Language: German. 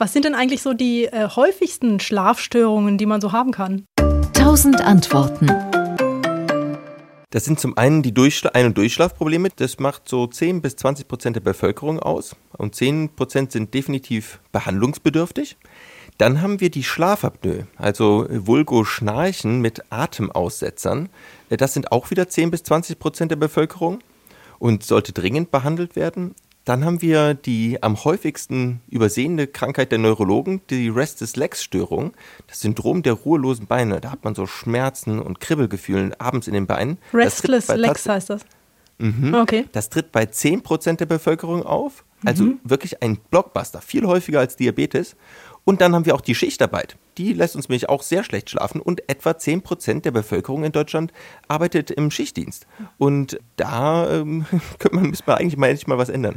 Was sind denn eigentlich so die äh, häufigsten Schlafstörungen, die man so haben kann? 1000 Antworten. Das sind zum einen die Durchschla Ein- und Durchschlafprobleme. Das macht so 10 bis 20 Prozent der Bevölkerung aus. Und 10 Prozent sind definitiv behandlungsbedürftig. Dann haben wir die Schlafapnoe, also Vulgo-Schnarchen mit Atemaussetzern. Das sind auch wieder 10 bis 20 Prozent der Bevölkerung und sollte dringend behandelt werden. Dann haben wir die am häufigsten übersehene Krankheit der Neurologen, die Restless Legs Störung, das Syndrom der ruhelosen Beine. Da hat man so Schmerzen und Kribbelgefühlen abends in den Beinen. Restless Legs heißt das. Mhm. Okay. Das tritt bei 10% der Bevölkerung auf. Also mhm. wirklich ein Blockbuster, viel häufiger als Diabetes. Und dann haben wir auch die Schichtarbeit. Die lässt uns nämlich auch sehr schlecht schlafen und etwa 10% der Bevölkerung in Deutschland arbeitet im Schichtdienst. Und da ähm, könnte man, müsste man eigentlich mal, mal was ändern.